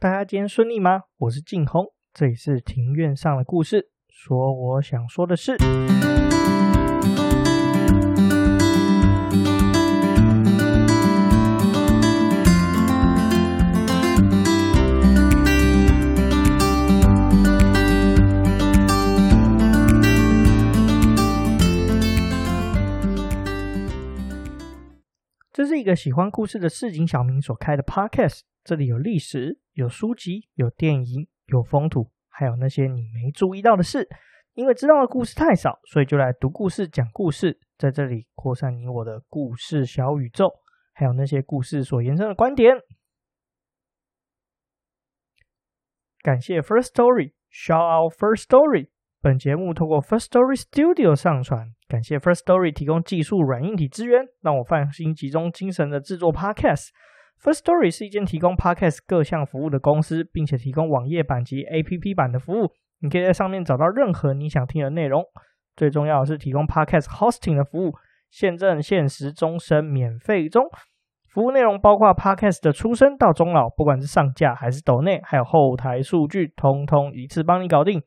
大家今天顺利吗？我是静红，这里是庭院上的故事，说我想说的事。这是一个喜欢故事的市井小民所开的 podcast，这里有历史、有书籍、有电影、有风土，还有那些你没注意到的事。因为知道的故事太少，所以就来读故事、讲故事，在这里扩散你我的故事小宇宙，还有那些故事所延伸的观点。感谢 First Story，Shout out First Story。本节目透过 First Story Studio 上传，感谢 First Story 提供技术软硬体资源，让我放心集中精神的制作 Podcast。First Story 是一间提供 Podcast 各项服务的公司，并且提供网页版及 APP 版的服务，你可以在上面找到任何你想听的内容。最重要的是提供 Podcast Hosting 的服务，现正限时终身免费中。服务内容包括 Podcast 的出生到终老，不管是上架还是抖内，还有后台数据，通通一次帮你搞定。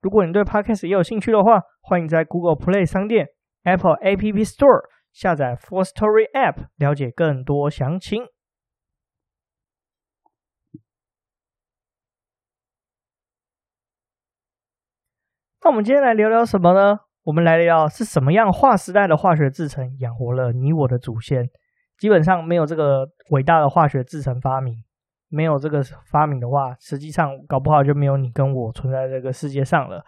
如果你对 Podcast 也有兴趣的话，欢迎在 Google Play 商店、Apple App Store 下载 First Story App，了解更多详情。那我们今天来聊聊什么呢？我们来聊是什么样划时代的化学制成养活了你我的祖先？基本上没有这个伟大的化学制成发明。没有这个发明的话，实际上搞不好就没有你跟我存在这个世界上了。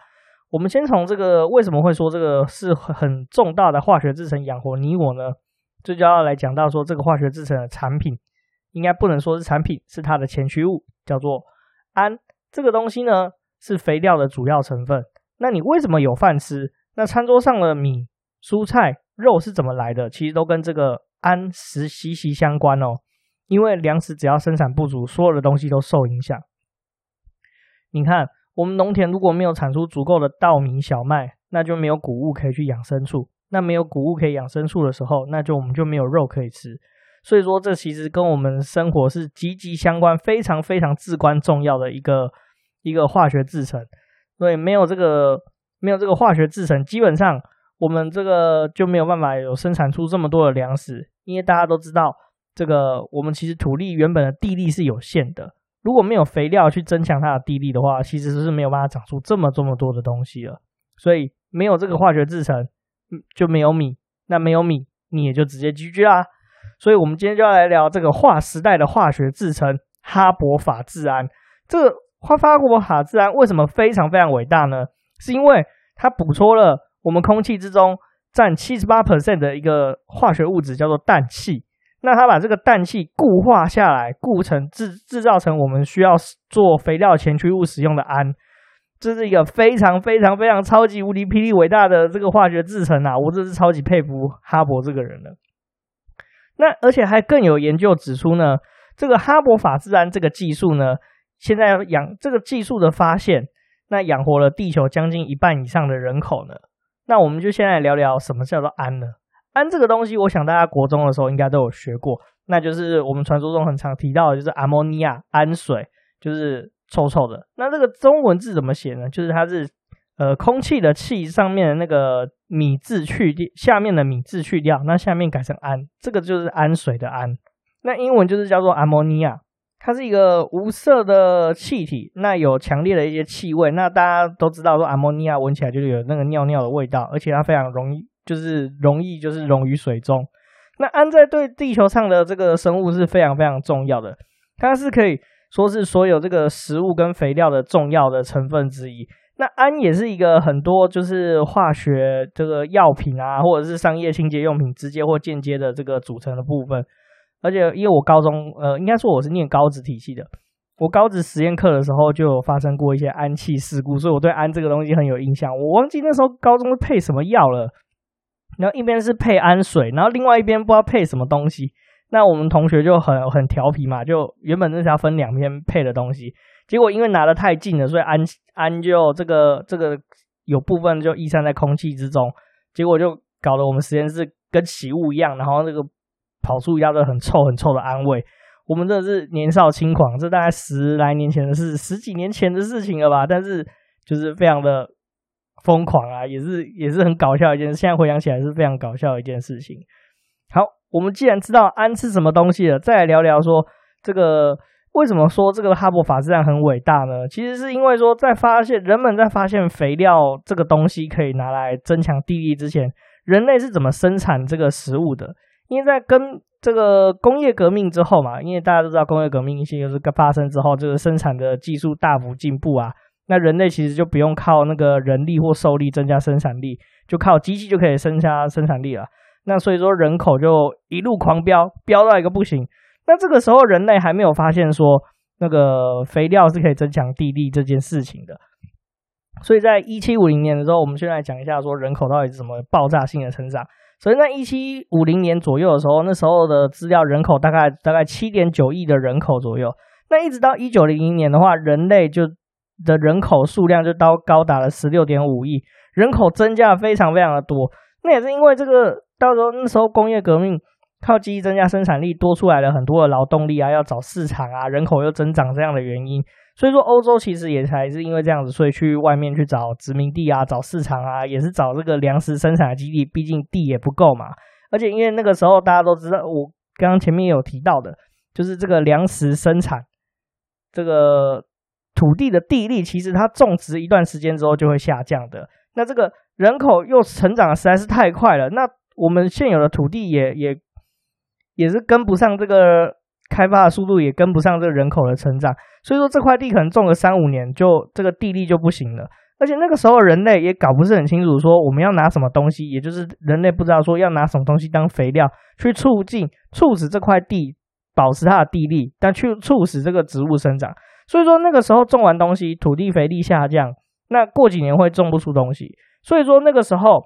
我们先从这个为什么会说这个是很重大的化学制成养活你我呢？这就要来讲到说这个化学制成的产品，应该不能说是产品，是它的前驱物，叫做氨。这个东西呢是肥料的主要成分。那你为什么有饭吃？那餐桌上的米、蔬菜、肉是怎么来的？其实都跟这个安食息息相关哦。因为粮食只要生产不足，所有的东西都受影响。你看，我们农田如果没有产出足够的稻米、小麦，那就没有谷物可以去养牲畜。那没有谷物可以养牲畜的时候，那就我们就没有肉可以吃。所以说，这其实跟我们生活是息息相关，非常非常至关重要的一个一个化学制程。所以没有这个没有这个化学制程，基本上我们这个就没有办法有生产出这么多的粮食。因为大家都知道。这个我们其实土地原本的地力是有限的，如果没有肥料去增强它的地力的话，其实是没有办法长出这么这么多的东西了。所以没有这个化学制程，就没有米，那没有米，你也就直接 GG 啦。所以我们今天就要来聊这个划时代的化学制程——哈伯法制氨。这哈伯法自然为什么非常非常伟大呢？是因为它捕捉了我们空气之中占七十八 percent 的一个化学物质，叫做氮气。那它把这个氮气固化下来，固成制制造成我们需要做肥料前驱物使用的氨，这是一个非常非常非常超级无敌霹雳伟大的这个化学制程啊！我真是超级佩服哈勃这个人了。那而且还更有研究指出呢，这个哈勃法制氨这个技术呢，现在养这个技术的发现，那养活了地球将近一半以上的人口呢。那我们就先来聊聊什么叫做氨呢？氨这个东西，我想大家国中的时候应该都有学过，那就是我们传说中很常提到的，就是阿摩尼亚氨水，就是臭臭的。那这个中文字怎么写呢？就是它是呃空气的气上面的那个米字去掉，下面的米字去掉，那下面改成氨，这个就是氨水的氨。那英文就是叫做阿摩尼亚，它是一个无色的气体，那有强烈的一些气味。那大家都知道说阿摩尼亚闻起来就是有那个尿尿的味道，而且它非常容易。就是容易，就是溶于水中。那氨在对地球上的这个生物是非常非常重要的，它是可以说是所有这个食物跟肥料的重要的成分之一。那氨也是一个很多就是化学这个药品啊，或者是商业清洁用品直接或间接的这个组成的部分。而且因为我高中呃，应该说我是念高职体系的，我高职实验课的时候就有发生过一些氨气事故，所以我对氨这个东西很有印象。我忘记那时候高中配什么药了。然后一边是配氨水，然后另外一边不知道配什么东西。那我们同学就很很调皮嘛，就原本是要分两边配的东西，结果因为拿的太近了，所以氨氨就这个这个有部分就逸散在空气之中，结果就搞得我们实验室跟起雾一样，然后那个跑出一大堆很臭很臭的氨味。我们这是年少轻狂，这大概十来年前的事，十几年前的事情了吧？但是就是非常的疯狂啊，也是也是很搞笑一件事。现在回想起来是非常搞笑的一件事情。好，我们既然知道氨是什么东西了，再来聊聊说这个为什么说这个哈勃法制蛋很伟大呢？其实是因为说在发现人们在发现肥料这个东西可以拿来增强地力之前，人类是怎么生产这个食物的？因为在跟这个工业革命之后嘛，因为大家都知道工业革命一些就是发生之后，这个生产的技术大幅进步啊，那人类其实就不用靠那个人力或兽力增加生产力，就靠机器就可以增加生产力了。那所以说人口就一路狂飙，飙到一个不行。那这个时候人类还没有发现说那个肥料是可以增强地力这件事情的。所以在一七五零年的时候，我们先来讲一下说人口到底是怎么爆炸性的成长。所以在一七五零年左右的时候，那时候的资料人口大概大概七点九亿的人口左右。那一直到一九零零年的话，人类就的人口数量就到高达了十六点五亿，人口增加非常非常的多。那也是因为这个，到时候那时候工业革命靠机器增加生产力，多出来了很多的劳动力啊，要找市场啊，人口又增长这样的原因。所以说，欧洲其实也才是因为这样子，所以去外面去找殖民地啊，找市场啊，也是找这个粮食生产的基地。毕竟地也不够嘛。而且因为那个时候大家都知道，我刚刚前面有提到的，就是这个粮食生产，这个土地的地力，其实它种植一段时间之后就会下降的。那这个人口又成长的实在是太快了，那我们现有的土地也也也是跟不上这个。开发的速度也跟不上这个人口的成长，所以说这块地可能种个三五年就这个地力就不行了。而且那个时候人类也搞不是很清楚，说我们要拿什么东西，也就是人类不知道说要拿什么东西当肥料去促进、促使这块地保持它的地力，但去促使这个植物生长。所以说那个时候种完东西，土地肥力下降，那过几年会种不出东西。所以说那个时候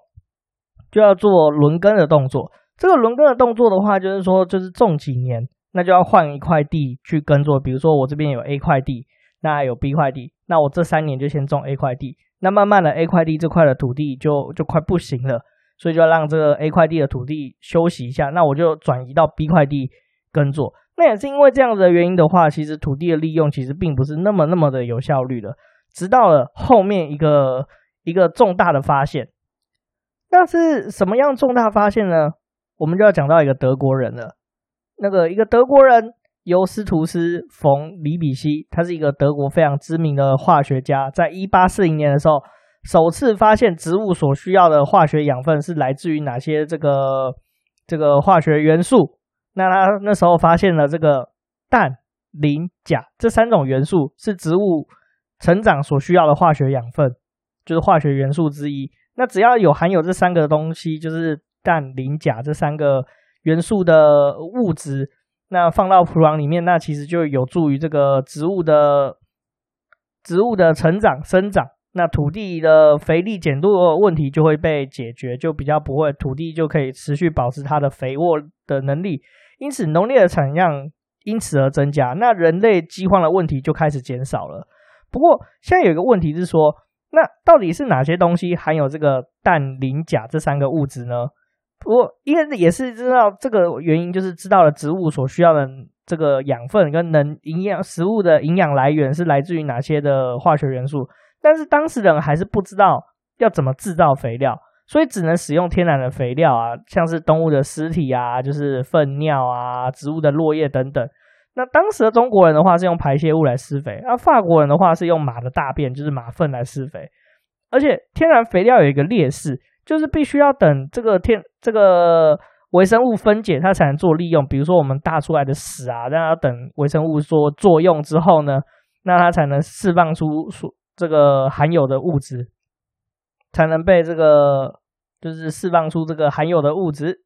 就要做轮耕的动作。这个轮耕的动作的话，就是说就是种几年。那就要换一块地去耕作，比如说我这边有 A 块地，那有 B 块地，那我这三年就先种 A 块地，那慢慢的 A 块地这块的土地就就快不行了，所以就要让这个 A 块地的土地休息一下，那我就转移到 B 块地耕作。那也是因为这样子的原因的话，其实土地的利用其实并不是那么那么的有效率的，直到了后面一个一个重大的发现，那是什么样重大发现呢？我们就要讲到一个德国人了。那个一个德国人尤斯图斯·冯·里比希，他是一个德国非常知名的化学家，在一八四零年的时候，首次发现植物所需要的化学养分是来自于哪些这个这个化学元素。那他那时候发现了这个氮、磷、钾这三种元素是植物成长所需要的化学养分，就是化学元素之一。那只要有含有这三个东西，就是氮、磷、钾这三个。元素的物质，那放到土壤里面，那其实就有助于这个植物的植物的成长生长。那土地的肥力减弱问题就会被解决，就比较不会土地就可以持续保持它的肥沃的能力，因此农业的产量因此而增加。那人类饥荒的问题就开始减少了。不过现在有一个问题是说，那到底是哪些东西含有这个氮、磷、钾这三个物质呢？不过，因为也是知道这个原因，就是知道了植物所需要的这个养分跟能营养食物的营养来源是来自于哪些的化学元素。但是当时人还是不知道要怎么制造肥料，所以只能使用天然的肥料啊，像是动物的尸体啊，就是粪尿啊，植物的落叶等等。那当时的中国人的话是用排泄物来施肥，那法国人的话是用马的大便，就是马粪来施肥。而且天然肥料有一个劣势。就是必须要等这个天这个微生物分解，它才能做利用。比如说我们大出来的屎啊，让它等微生物做作用之后呢，那它才能释放出所这个含有的物质，才能被这个就是释放出这个含有的物质，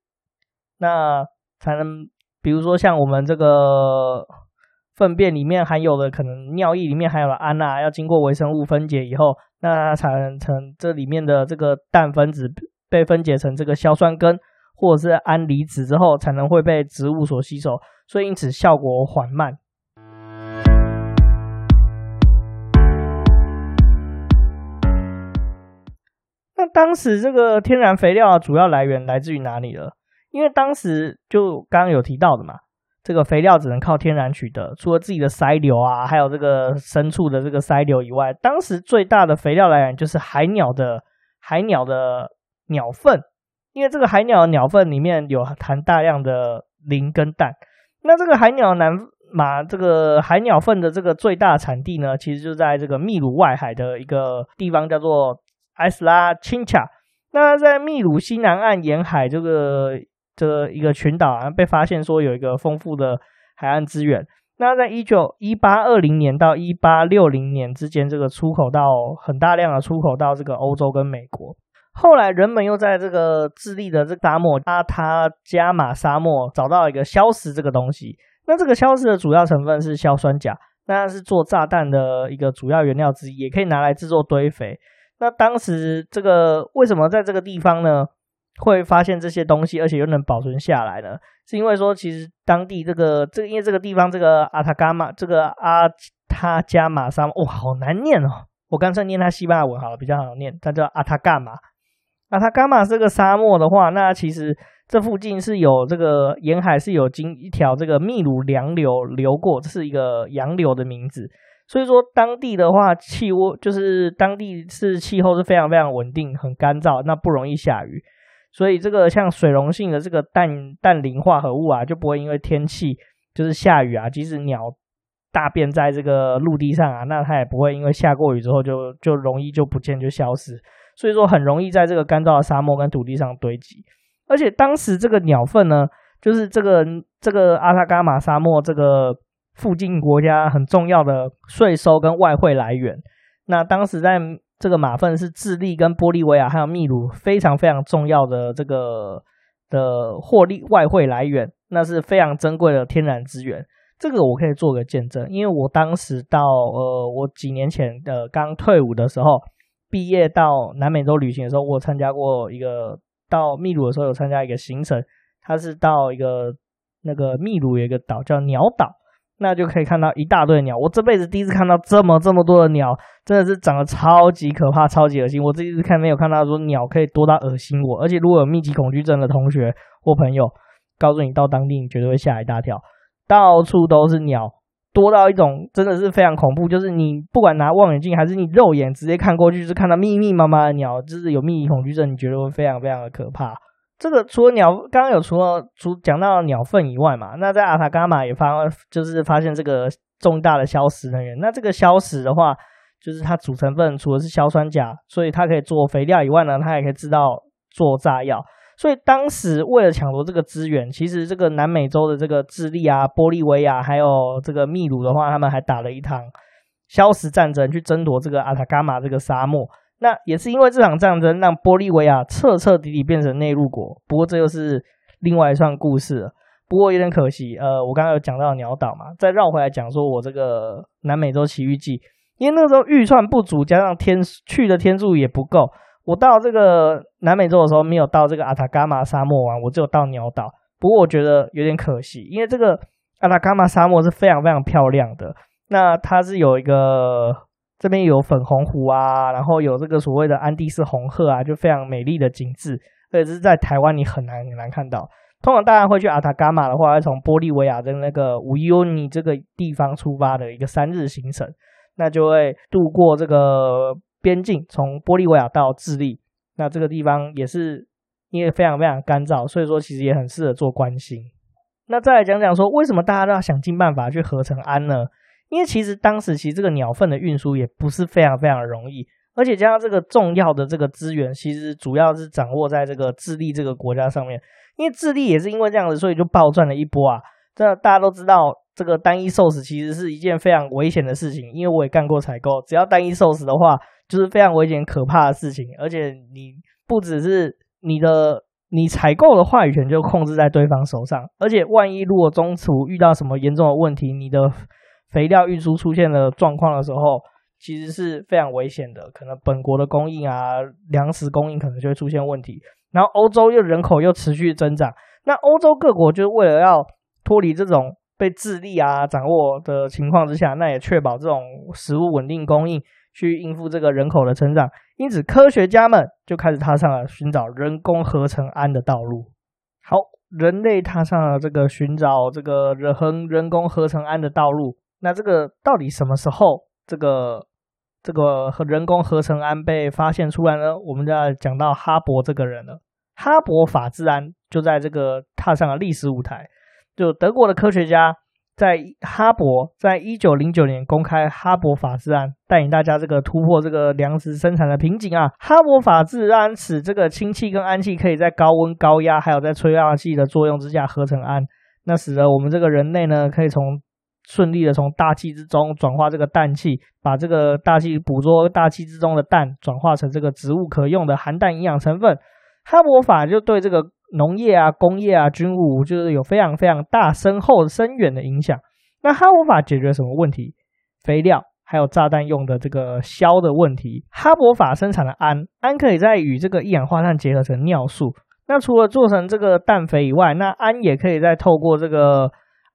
那才能比如说像我们这个粪便里面含有的可能尿液里面含有的氨啊，要经过微生物分解以后。那才能成这里面的这个氮分子被分解成这个硝酸根或者是氨离子之后，才能会被植物所吸收，所以因此效果缓慢。那当时这个天然肥料的主要来源来自于哪里了？因为当时就刚刚有提到的嘛，这个肥料只能靠天然取得，除了自己的鳃瘤啊，还有这个牲畜的这个鳃瘤以外，当时最大的肥料来源就是海鸟的海鸟的鸟粪，因为这个海鸟的鸟粪里面有含大量的磷跟氮。那这个海鸟南马这个海鸟粪的这个最大产地呢，其实就在这个秘鲁外海的一个地方，叫做埃斯拉钦恰。那在秘鲁西南岸沿海这个。这一个群岛啊，被发现说有一个丰富的海岸资源。那在一九一八二零年到一八六零年之间，这个出口到很大量的出口到这个欧洲跟美国。后来人们又在这个智利的这个沙漠阿塔加马沙漠找到一个硝石这个东西。那这个硝石的主要成分是硝酸钾，那是做炸弹的一个主要原料之一，也可以拿来制作堆肥。那当时这个为什么在这个地方呢？会发现这些东西，而且又能保存下来呢？是因为说，其实当地这个这个，因为这个地方这个阿塔伽马，这个阿塔加马沙漠，哇，好难念哦！我干脆念它西班牙文好了，比较好念。它叫阿塔伽马。阿塔伽马这个沙漠的话，那其实这附近是有这个沿海是有经一条这个秘鲁洋流流过，这是一个洋流的名字。所以说，当地的话，气温就是当地是气候是非常非常稳定，很干燥，那不容易下雨。所以这个像水溶性的这个氮氮磷化合物啊，就不会因为天气就是下雨啊，即使鸟大便在这个陆地上啊，那它也不会因为下过雨之后就就容易就不见就消失。所以说很容易在这个干燥的沙漠跟土地上堆积。而且当时这个鸟粪呢，就是这个这个阿塔伽马沙漠这个附近国家很重要的税收跟外汇来源。那当时在这个马粪是智利跟玻利维亚还有秘鲁非常非常重要的这个的获利外汇来源，那是非常珍贵的天然资源。这个我可以做个见证，因为我当时到呃，我几年前的刚退伍的时候，毕业到南美洲旅行的时候，我参加过一个到秘鲁的时候有参加一个行程，它是到一个那个秘鲁有一个岛叫鸟岛。那就可以看到一大堆鸟，我这辈子第一次看到这么这么多的鸟，真的是长得超级可怕、超级恶心。我这一次看没有看到说鸟可以多到恶心我，而且如果有密集恐惧症的同学或朋友，告诉你到当地你绝对会吓一大跳，到处都是鸟，多到一种真的是非常恐怖，就是你不管拿望远镜还是你肉眼直接看过去，是看到密密麻麻的鸟，就是有密集恐惧症，你觉得会非常非常的可怕。这个除了鸟，刚刚有除了除讲到鸟粪以外嘛，那在阿塔伽马也发就是发现这个重大的硝石能源。那这个硝石的话，就是它主成分除了是硝酸钾，所以它可以做肥料以外呢，它也可以制造做炸药。所以当时为了抢夺这个资源，其实这个南美洲的这个智利啊、玻利维亚还有这个秘鲁的话，他们还打了一场硝石战争，去争夺这个阿塔伽马这个沙漠。那也是因为这场战争，让玻利维亚彻彻底底变成内陆国。不过这又是另外一段故事了。不过有点可惜，呃，我刚刚有讲到鸟岛嘛，再绕回来讲说我这个南美洲奇遇记，因为那时候预算不足，加上天去的天数也不够，我到这个南美洲的时候没有到这个阿塔伽马沙漠玩，我只有到鸟岛。不过我觉得有点可惜，因为这个阿塔伽马沙漠是非常非常漂亮的。那它是有一个。这边有粉红湖啊，然后有这个所谓的安第斯红鹤啊，就非常美丽的景致，而且是在台湾你很难很难看到。通常大家会去阿塔伽马的话，会从玻利维亚的那个乌伊欧尼这个地方出发的一个三日行程，那就会渡过这个边境，从玻利维亚到智利。那这个地方也是因为非常非常干燥，所以说其实也很适合做观星。那再来讲讲说，为什么大家都要想尽办法去合成氨呢？因为其实当时其实这个鸟粪的运输也不是非常非常容易，而且加上这个重要的这个资源，其实主要是掌握在这个智利这个国家上面。因为智利也是因为这样子，所以就暴赚了一波啊！这大家都知道，这个单一受死其实是一件非常危险的事情。因为我也干过采购，只要单一受死的话，就是非常危险可怕的事情。而且你不只是你的，你采购的话语权就控制在对方手上，而且万一如果中途遇到什么严重的问题，你的肥料运输出现了状况的时候，其实是非常危险的，可能本国的供应啊，粮食供应可能就会出现问题。然后欧洲又人口又持续增长，那欧洲各国就是为了要脱离这种被智利啊掌握的情况之下，那也确保这种食物稳定供应，去应付这个人口的成长。因此，科学家们就开始踏上了寻找人工合成氨的道路。好。人类踏上了这个寻找这个人人工合成氨的道路。那这个到底什么时候这个这个和人工合成氨被发现出来呢？我们就要讲到哈勃这个人了。哈勃法制氨就在这个踏上了历史舞台。就德国的科学家在哈勃在一九零九年公开哈勃法制氨，带领大家这个突破这个粮食生产的瓶颈啊。哈勃法制氨使这个氢气跟氨气可以在高温、高压，还有在催化剂的作用之下合成氨，那使得我们这个人类呢，可以从顺利的从大气之中转化这个氮气，把这个大气捕捉大气之中的氮，转化成这个植物可用的含氮营养成分。哈勃法就对这个农业啊、工业啊、军务，就是有非常非常大、深厚、深远的影响。那哈勃法解决什么问题？肥料还有炸弹用的这个硝的问题。哈勃法生产的氨，氨可以再与这个一氧化碳结合成尿素。那除了做成这个氮肥以外，那氨也可以再透过这个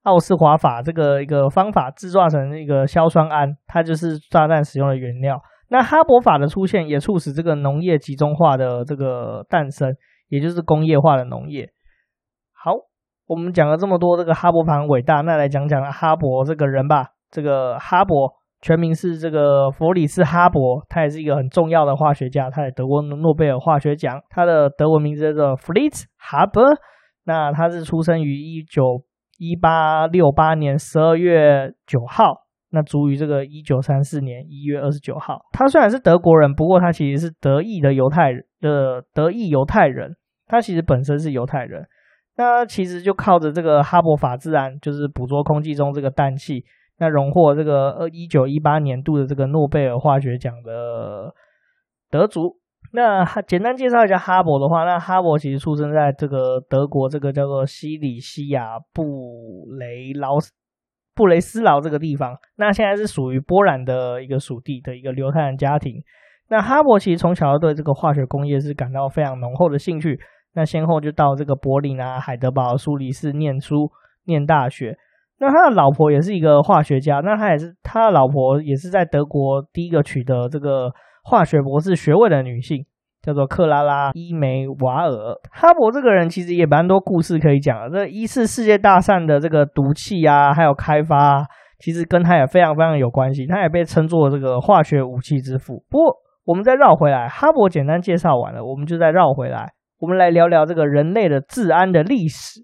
奥斯华法这个一个方法制造成一个硝酸铵，它就是炸弹使用的原料。那哈勃法的出现也促使这个农业集中化的这个诞生，也就是工业化的农业。好，我们讲了这么多，这个哈勃法很伟大，那来讲讲哈勃这个人吧。这个哈勃全名是这个弗里茨哈勃，他也是一个很重要的化学家，他也得过诺贝尔化学奖。他的德文名字叫做 Fritz Haber，那他是出生于一九一八六八年十二月九号。那卒于这个一九三四年一月二十九号。他虽然是德国人，不过他其实是德裔的犹太人的德裔犹太人。他其实本身是犹太人。那其实就靠着这个哈勃法自然，就是捕捉空气中这个氮气，那荣获这个呃一九一八年度的这个诺贝尔化学奖的得主。那简单介绍一下哈勃的话，那哈勃其实出生在这个德国这个叫做西里西亚布雷劳斯。布雷斯劳这个地方，那现在是属于波兰的一个属地的一个犹太人家庭。那哈勃其实从小就对这个化学工业是感到非常浓厚的兴趣。那先后就到这个柏林啊、海德堡、苏黎世念书、念大学。那他的老婆也是一个化学家，那他也是他的老婆也是在德国第一个取得这个化学博士学位的女性。叫做克拉拉·伊梅瓦尔。哈勃这个人其实也蛮多故事可以讲的。这一次世界大战的这个毒气啊，还有开发，其实跟他也非常非常有关系。他也被称作这个化学武器之父。不过，我们再绕回来，哈勃简单介绍完了，我们就再绕回来，我们来聊聊这个人类的治安的历史。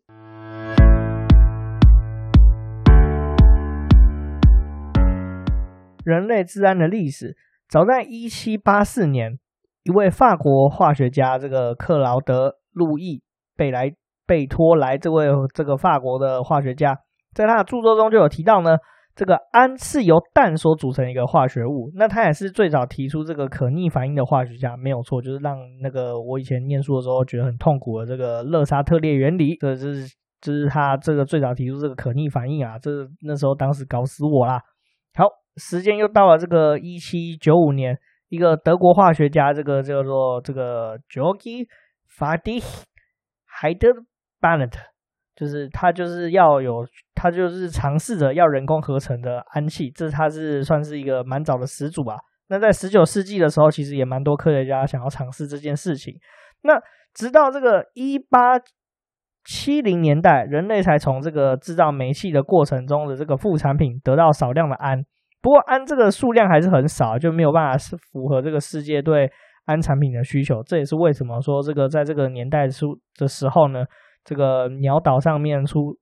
人类治安的历史，早在一七八四年。一位法国化学家，这个克劳德·路易·贝莱贝托莱，这位这个法国的化学家，在他的著作中就有提到呢，这个氨是由氮所组成一个化学物。那他也是最早提出这个可逆反应的化学家，没有错，就是让那个我以前念书的时候觉得很痛苦的这个勒沙特列原理，这是这是他这个最早提出这个可逆反应啊，这那时候当时搞死我啦。好，时间又到了这个一七九五年。一个德国化学家，这个叫做这个 Georg Friedrich Hildebrandt，就是他就是要有，他就是尝试着要人工合成的氨气，这他是算是一个蛮早的始祖吧。那在十九世纪的时候，其实也蛮多科学家想要尝试这件事情。那直到这个一八七零年代，人类才从这个制造煤气的过程中的这个副产品得到少量的氨。不过氨这个数量还是很少，就没有办法是符合这个世界对氨产品的需求。这也是为什么说这个在这个年代出的时候呢，这个鸟岛上面出，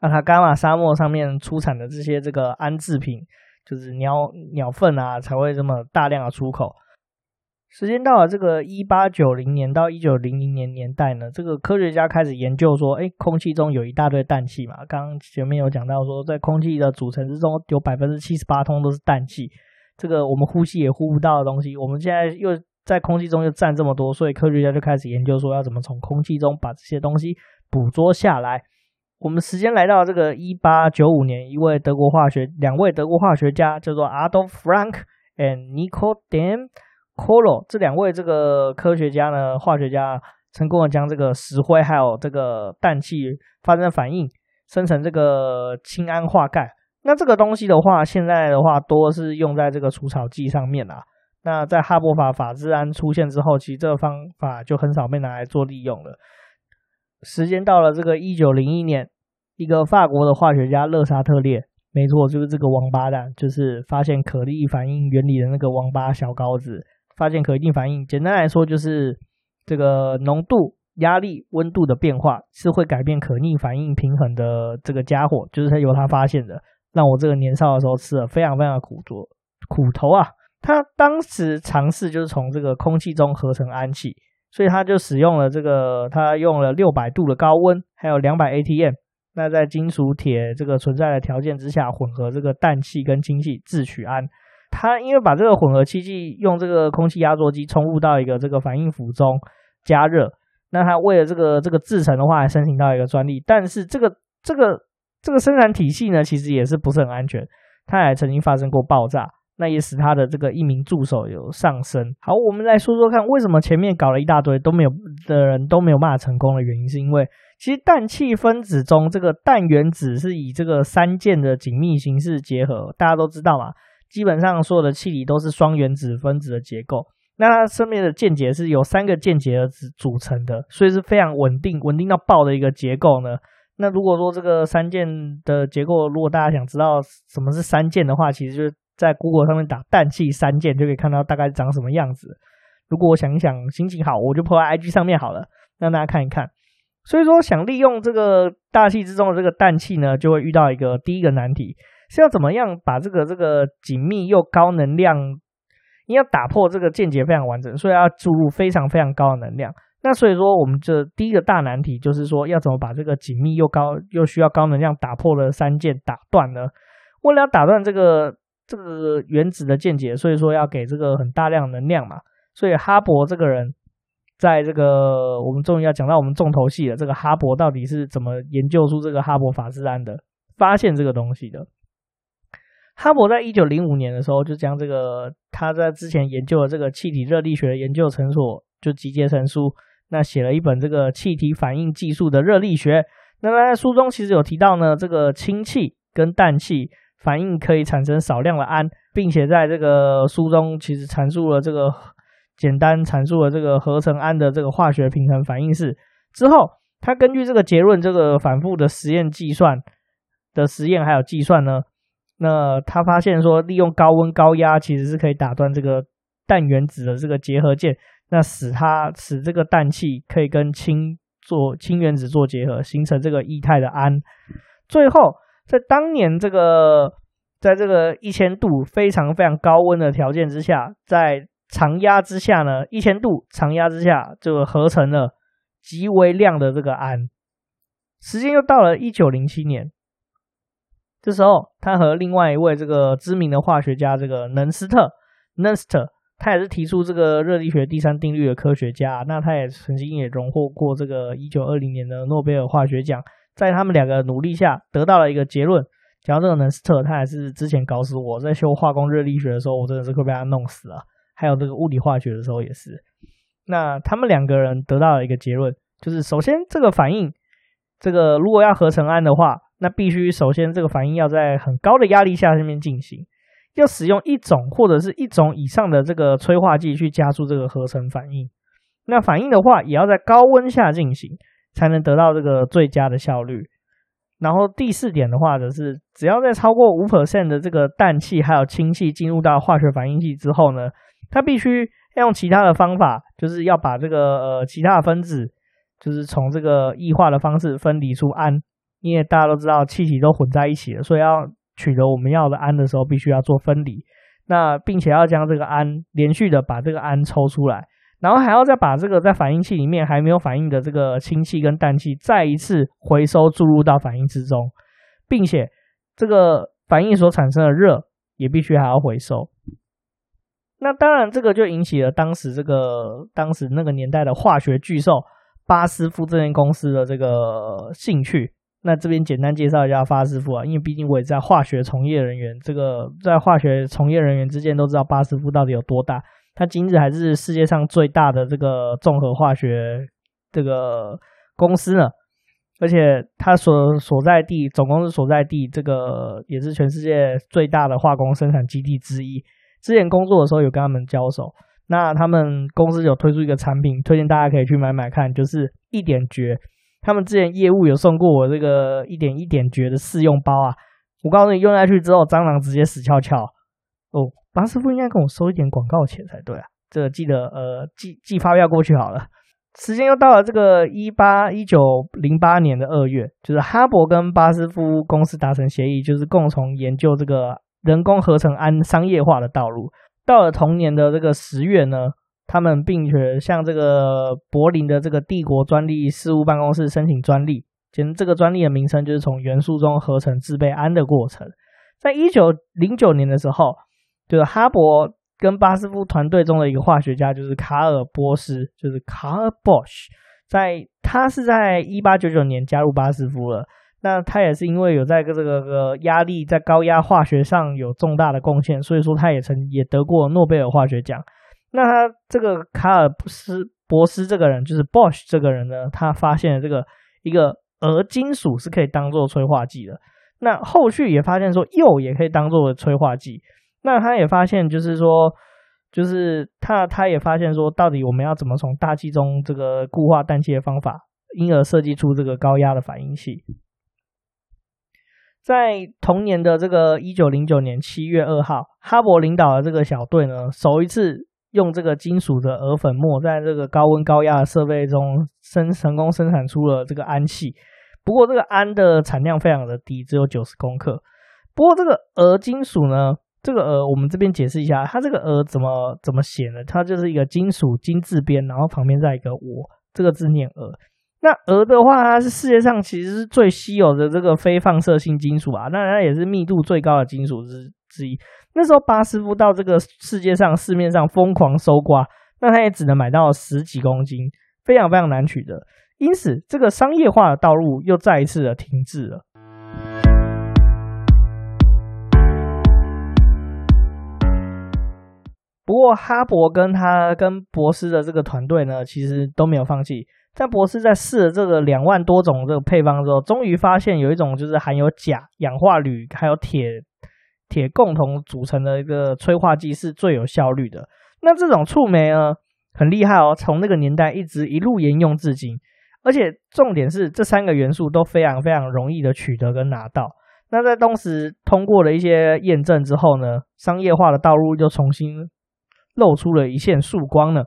阿塔伽马沙漠上面出产的这些这个氨制品，就是鸟鸟粪啊，才会这么大量的出口。时间到了这个一八九零年到一九零零年年代呢，这个科学家开始研究说，哎，空气中有一大堆氮气嘛。刚刚前面有讲到说，在空气的组成之中，有百分之七十八通都是氮气，这个我们呼吸也呼不到的东西，我们现在又在空气中又占这么多，所以科学家就开始研究说，要怎么从空气中把这些东西捕捉下来。我们时间来到这个一八九五年，一位德国化学，两位德国化学家叫做 Adolf Frank and Nicodemus Colo 这两位这个科学家呢，化学家成功的将这个石灰还有这个氮气发生反应，生成这个氢氨化钙。那这个东西的话，现在的话多是用在这个除草剂上面啊。那在哈伯法法制氨出现之后，其实这个方法就很少被拿来做利用了。时间到了这个一九零一年，一个法国的化学家勒沙特列，没错，就是这个王八蛋，就是发现可逆反应原理的那个王八小羔子。发现可逆反应，简单来说就是这个浓度、压力、温度的变化是会改变可逆反应平衡的这个家伙，就是他由他发现的，让我这个年少的时候吃了非常非常的苦头苦头啊！他当时尝试就是从这个空气中合成氨气，所以他就使用了这个，他用了六百度的高温，还有两百 ATM，那在金属铁这个存在的条件之下，混合这个氮气跟氢气制取氨。他因为把这个混合气剂用这个空气压缩机冲入到一个这个反应釜中加热，那他为了这个这个制程的话，还申请到一个专利。但是这个这个这个生产体系呢，其实也是不是很安全，它也曾经发生过爆炸，那也使他的这个一名助手有丧生。好，我们来说说看，为什么前面搞了一大堆都没有的人都没有办法成功的原因，是因为其实氮气分子中这个氮原子是以这个三键的紧密形式结合，大家都知道嘛。基本上所有的气体都是双原子分子的结构，那它上面的键结是由三个键结而组成的，所以是非常稳定、稳定到爆的一个结构呢。那如果说这个三键的结构，如果大家想知道什么是三键的话，其实就是在 Google 上面打氮气三键就可以看到大概长什么样子。如果我想一想心情好，我就 po 在 IG 上面好了，让大家看一看。所以说，想利用这个大气之中的这个氮气呢，就会遇到一个第一个难题。是要怎么样把这个这个紧密又高能量，你要打破这个键结非常完整，所以要注入非常非常高的能量。那所以说，我们这第一个大难题就是说，要怎么把这个紧密又高又需要高能量打破的三键打断呢？为了要打断这个这个原子的键结，所以说要给这个很大量能量嘛。所以哈勃这个人，在这个我们终于要讲到我们重头戏了，这个哈勃到底是怎么研究出这个哈勃法氏胺的，发现这个东西的？哈勃在一九零五年的时候，就将这个他在之前研究的这个气体热力学的研究成果就集结成书，那写了一本这个气体反应技术的热力学。那在书中其实有提到呢，这个氢气跟氮气反应可以产生少量的氨，并且在这个书中其实阐述了这个简单阐述了这个合成氨的这个化学平衡反应式之后，他根据这个结论，这个反复的实验计算的实验还有计算呢。那他发现说，利用高温高压其实是可以打断这个氮原子的这个结合键，那使它使这个氮气可以跟氢做氢原子做结合，形成这个液态的氨。最后，在当年这个在这个一千度非常非常高温的条件之下，在常压之下呢，一千度常压之下就合成了极为量的这个氨。时间又到了一九零七年。这时候，他和另外一位这个知名的化学家，这个能斯特 （Nernst），他也是提出这个热力学第三定律的科学家。那他也曾经也荣获过这个一九二零年的诺贝尔化学奖。在他们两个努力下，得到了一个结论。讲到这个能斯特，他还是之前搞死我在修化工热力学的时候，我真的是快被他弄死了。还有这个物理化学的时候也是。那他们两个人得到了一个结论，就是首先这个反应，这个如果要合成氨的话。那必须首先这个反应要在很高的压力下下面进行，要使用一种或者是一种以上的这个催化剂去加速这个合成反应。那反应的话也要在高温下进行，才能得到这个最佳的效率。然后第四点的话呢是，只要在超过五 percent 的这个氮气还有氢气进入到化学反应器之后呢，它必须要用其他的方法，就是要把这个呃其他的分子，就是从这个异化的方式分离出氨。因为大家都知道气体都混在一起了，所以要取得我们要的氨的时候，必须要做分离。那并且要将这个氨连续的把这个氨抽出来，然后还要再把这个在反应器里面还没有反应的这个氢气跟氮气再一次回收注入到反应之中，并且这个反应所产生的热也必须还要回收。那当然，这个就引起了当时这个当时那个年代的化学巨兽巴斯夫这间公司的这个兴趣。那这边简单介绍一下巴斯夫啊，因为毕竟我也在化学从业人员，这个在化学从业人员之间都知道巴斯夫到底有多大。他今日还是世界上最大的这个综合化学这个公司呢，而且他所所在地总公司所在地这个也是全世界最大的化工生产基地之一。之前工作的时候有跟他们交手，那他们公司有推出一个产品，推荐大家可以去买买看，就是一点绝。他们之前业务有送过我这个一点一点绝的试用包啊，我告诉你，用下去之后，蟑螂直接死翘翘。哦，巴师傅应该跟我收一点广告钱才对啊，这个记得呃寄寄发票过去好了。时间又到了这个一八一九零八年的二月，就是哈勃跟巴斯夫公司达成协议，就是共同研究这个人工合成氨商业化的道路。到了同年的这个十月呢，他们并且向这个柏林的这个帝国专利事务办公室申请专利，其实这个专利的名称就是从元素中合成制备氨的过程。在一九零九年的时候，就是哈勃。跟巴斯夫团队中的一个化学家，就是卡尔波斯，就是卡尔波什，在他是在一八九九年加入巴斯夫了。那他也是因为有在这个个压力在高压化学上有重大的贡献，所以说他也曾也得过诺贝尔化学奖。那他这个卡尔布斯博斯这个人，就是 Bosch 这个人呢，他发现了这个一个銨金属是可以当做催化剂的。那后续也发现说铀也可以当做催化剂。那他也发现，就是说，就是他他也发现说，到底我们要怎么从大气中这个固化氮气的方法，因而设计出这个高压的反应器。在同年的这个一九零九年七月二号，哈勃领导的这个小队呢，首一次用这个金属的鹅粉末，在这个高温高压的设备中生成功生产出了这个氨气。不过，这个氨的产量非常的低，只有九十公克。不过，这个鹅金属呢，这个鹅，我们这边解释一下，它这个鹅怎么怎么写呢？它就是一个金属金字边，然后旁边再一个我，这个字念鹅。那鹅的话，它是世界上其实是最稀有的这个非放射性金属啊，那它也是密度最高的金属之之一。那时候巴师傅到这个世界上市面上疯狂搜刮，那他也只能买到十几公斤，非常非常难取得。因此，这个商业化的道路又再一次的停滞了。不过，哈勃跟他跟博斯的这个团队呢，其实都没有放弃。在博斯在试了这个两万多种这个配方之后，终于发现有一种就是含有钾、氧化铝还有铁铁共同组成的一个催化剂是最有效率的。那这种触媒呢，很厉害哦，从那个年代一直一路沿用至今。而且重点是，这三个元素都非常非常容易的取得跟拿到。那在当时通过了一些验证之后呢，商业化的道路就重新。露出了一线曙光呢。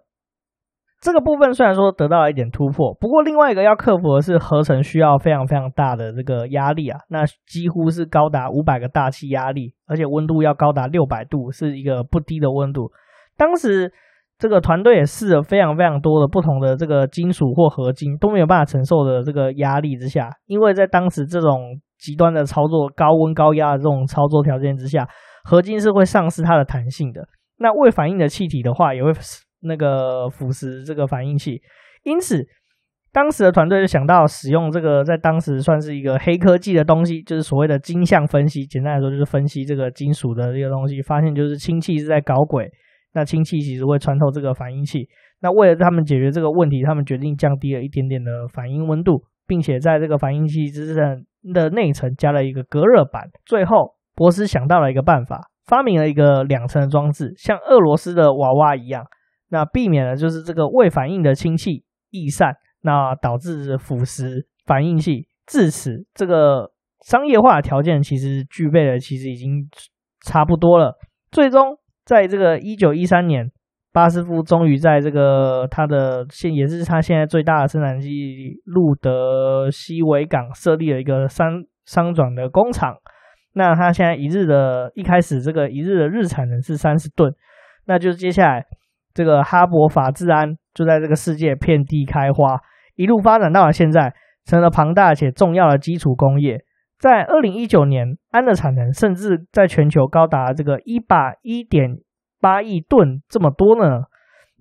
这个部分虽然说得到了一点突破，不过另外一个要克服的是合成需要非常非常大的这个压力啊，那几乎是高达五百个大气压力，而且温度要高达六百度，是一个不低的温度。当时这个团队也试了非常非常多的不同的这个金属或合金都没有办法承受的这个压力之下，因为在当时这种极端的操作、高温高压的这种操作条件之下，合金是会丧失它的弹性的。那未反应的气体的话，也会那个腐蚀这个反应器，因此当时的团队就想到使用这个，在当时算是一个黑科技的东西，就是所谓的金相分析。简单来说，就是分析这个金属的这个东西，发现就是氢气是在搞鬼。那氢气其实会穿透这个反应器。那为了他们解决这个问题，他们决定降低了一点点的反应温度，并且在这个反应器之上的内层加了一个隔热板。最后，博斯想到了一个办法。发明了一个两层的装置，像俄罗斯的娃娃一样，那避免了就是这个未反应的氢气逸散，那导致腐蚀反应器。至此，这个商业化条件其实具备了，其实已经差不多了。最终，在这个一九一三年，巴斯夫终于在这个他的现也是他现在最大的生产基地路德西维港设立了一个商商转的工厂。那他现在一日的一开始，这个一日的日产能是三十吨，那就是接下来这个哈勃法制氨就在这个世界遍地开花，一路发展到了现在，成了庞大且重要的基础工业。在二零一九年，氨的产能甚至在全球高达这个一百一点八亿吨这么多呢。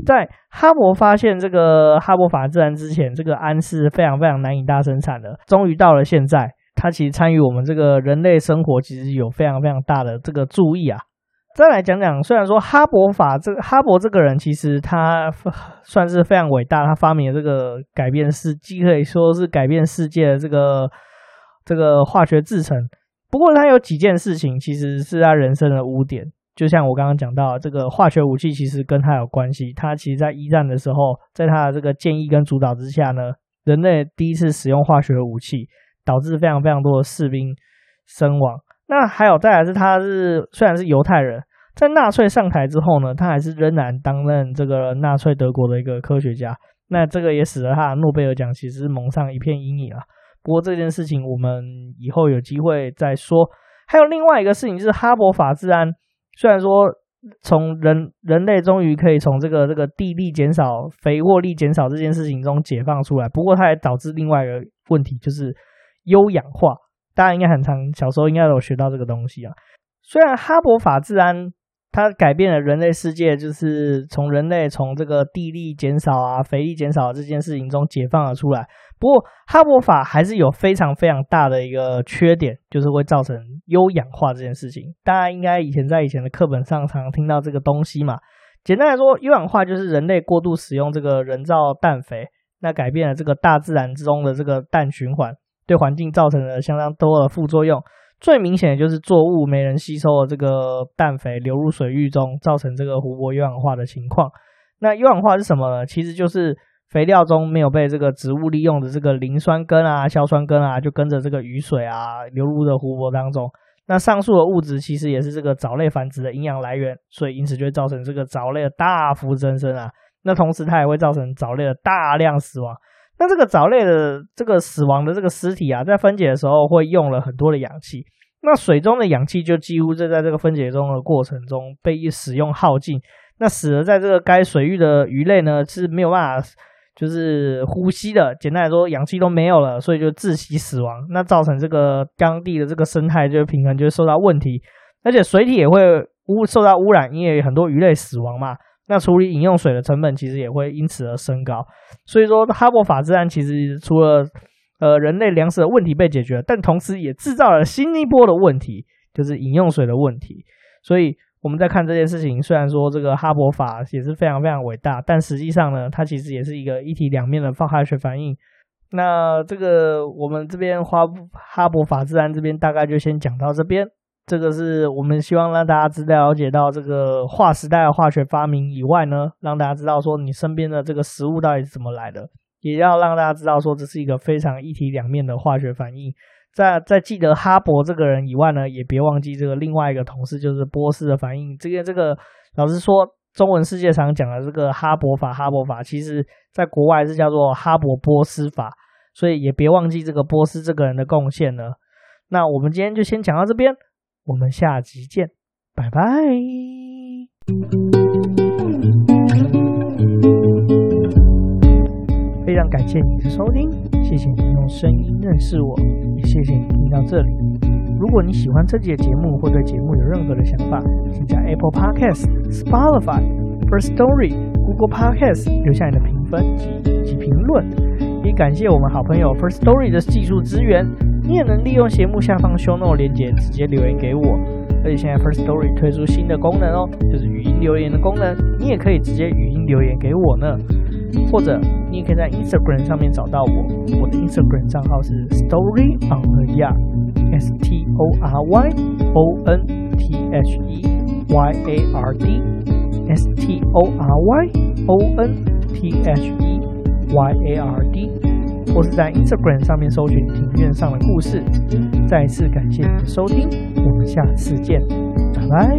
在哈勃发现这个哈勃法自然之前，这个氨是非常非常难以大生产的，终于到了现在。它其实参与我们这个人类生活，其实有非常非常大的这个注意啊。再来讲讲，虽然说哈勃法这个哈勃这个人，其实他算是非常伟大，他发明了这个改变世，既可以说是改变世界的这个这个化学制程。不过他有几件事情，其实是他人生的污点。就像我刚刚讲到，这个化学武器其实跟他有关系。他其实在一战的时候，在他的这个建议跟主导之下呢。人类第一次使用化学武器，导致非常非常多的士兵身亡。那还有再来是，他是虽然是犹太人，在纳粹上台之后呢，他还是仍然担任这个纳粹德国的一个科学家。那这个也使得他的诺贝尔奖其实蒙上一片阴影啊。不过这件事情我们以后有机会再说。还有另外一个事情就是哈勃法自然，虽然说从人人类终于可以从这个这个地力减少、肥沃力减少这件事情中解放出来，不过它也导致另外一个问题，就是优氧化。大家应该很常小时候应该有学到这个东西啊。虽然哈勃法自然它改变了人类世界，就是从人类从这个地力减少啊、肥力减少这件事情中解放了出来。不过哈勃法还是有非常非常大的一个缺点，就是会造成优氧化这件事情。大家应该以前在以前的课本上常听到这个东西嘛。简单来说，优氧化就是人类过度使用这个人造氮肥，那改变了这个大自然之中的这个氮循环。对环境造成了相当多的副作用，最明显的就是作物没人吸收的这个氮肥流入水域中，造成这个湖泊优氧化的情况。那优氧化是什么呢？其实就是肥料中没有被这个植物利用的这个磷酸根啊、硝酸根啊，就跟着这个雨水啊流入的湖泊当中。那上述的物质其实也是这个藻类繁殖的营养来源，所以因此就会造成这个藻类的大幅增生啊。那同时它也会造成藻类的大量死亡。那这个藻类的这个死亡的这个尸体啊，在分解的时候会用了很多的氧气，那水中的氧气就几乎就在这个分解中的过程中被使用耗尽，那使得在这个该水域的鱼类呢是没有办法就是呼吸的，简单来说，氧气都没有了，所以就窒息死亡，那造成这个当地的这个生态就平衡就会受到问题，而且水体也会污受到污染，因为很多鱼类死亡嘛。那处理饮用水的成本其实也会因此而升高，所以说哈伯法自然其实除了呃人类粮食的问题被解决了，但同时也制造了新一波的问题，就是饮用水的问题。所以我们在看这件事情，虽然说这个哈伯法也是非常非常伟大，但实际上呢，它其实也是一个一体两面的放化学反应。那这个我们这边花哈伯法自然这边大概就先讲到这边。这个是我们希望让大家知道了解到这个划时代的化学发明以外呢，让大家知道说你身边的这个食物到底是怎么来的，也要让大家知道说这是一个非常一体两面的化学反应。在在记得哈勃这个人以外呢，也别忘记这个另外一个同事就是波斯的反应。这个这个老实说，中文世界常讲的这个哈勃法，哈勃法其实在国外是叫做哈勃波斯法，所以也别忘记这个波斯这个人的贡献呢。那我们今天就先讲到这边。我们下集见，拜拜！非常感谢你的收听，谢谢你用声音认识我，也谢谢你听到这里。如果你喜欢这集的节目，或对节目有任何的想法，请在 Apple Podcast、Spotify、First Story、Google Podcast 留下你的评分及及评论。也感谢我们好朋友 First Story 的技术支援。你也能利用节目下方 show note 连结直接留言给我，而且现在 First Story 推出新的功能哦，就是语音留言的功能，你也可以直接语音留言给我呢。或者你也可以在 Instagram 上面找到我，我的 Instagram 账号是 Story on the Yard，S T O R Y O N T H E Y A R D，S T O R Y O N T H E Y A R D。或是在 Instagram 上面搜寻庭院上的故事。再次感谢你的收听，我们下次见，拜拜。